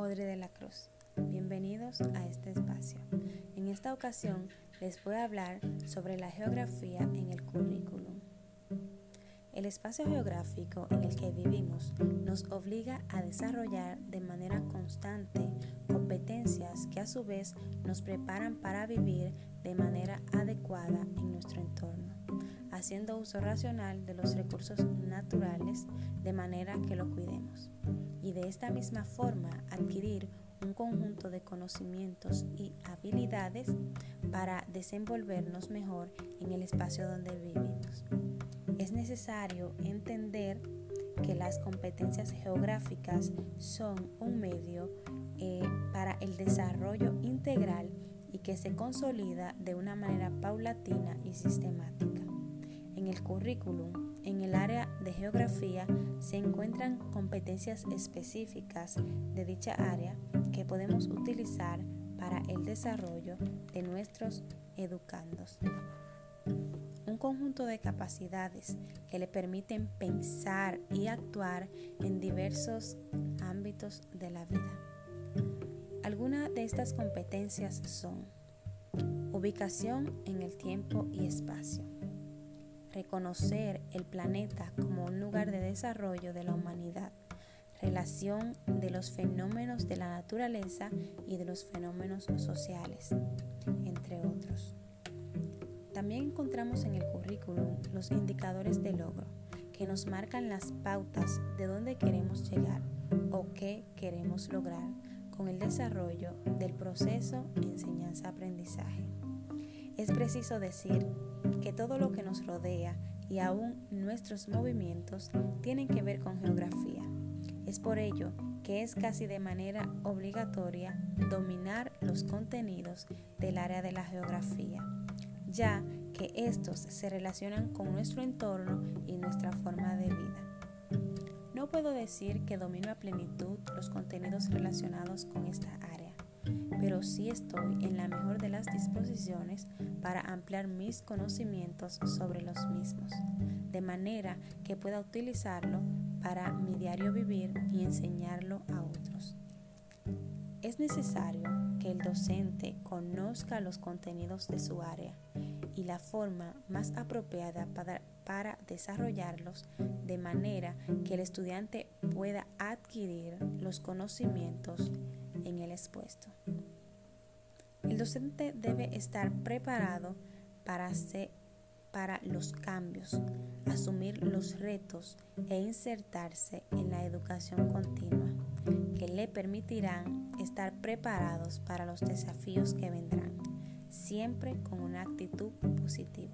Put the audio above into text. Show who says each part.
Speaker 1: Audrey de la Cruz. Bienvenidos a este espacio. En esta ocasión les voy a hablar sobre la geografía en el currículum. El espacio geográfico en el que vivimos nos obliga a desarrollar de manera constante competencias que a su vez nos preparan para vivir de manera adecuada en nuestro entorno, haciendo uso racional de los recursos naturales de manera que lo cuidemos y de esta misma forma adquirir un conjunto de conocimientos y habilidades para desenvolvernos mejor en el espacio donde vivimos es necesario entender que las competencias geográficas son un medio eh, para el desarrollo integral y que se consolida de una manera paulatina y sistemática. En el currículum, en el área de geografía, se encuentran competencias específicas de dicha área que podemos utilizar para el desarrollo de nuestros educandos un conjunto de capacidades que le permiten pensar y actuar en diversos ámbitos de la vida. Algunas de estas competencias son ubicación en el tiempo y espacio, reconocer el planeta como un lugar de desarrollo de la humanidad, relación de los fenómenos de la naturaleza y de los fenómenos sociales, entre otros. También encontramos en el currículum los indicadores de logro, que nos marcan las pautas de dónde queremos llegar o qué queremos lograr con el desarrollo del proceso enseñanza-aprendizaje. Es preciso decir que todo lo que nos rodea y aún nuestros movimientos tienen que ver con geografía. Es por ello que es casi de manera obligatoria dominar los contenidos del área de la geografía ya que estos se relacionan con nuestro entorno y nuestra forma de vida. No puedo decir que domino a plenitud los contenidos relacionados con esta área, pero sí estoy en la mejor de las disposiciones para ampliar mis conocimientos sobre los mismos, de manera que pueda utilizarlo para mi diario vivir y enseñarlo a otros. Es necesario que el docente conozca los contenidos de su área y la forma más apropiada para, desarrollarlos de manera que el estudiante pueda adquirir los conocimientos en el expuesto. El docente debe estar preparado para, los cambios, asumir los retos e insertarse en la educación continua que le permitirán estar preparados para los desafíos que vendrán, siempre con una actitud positiva.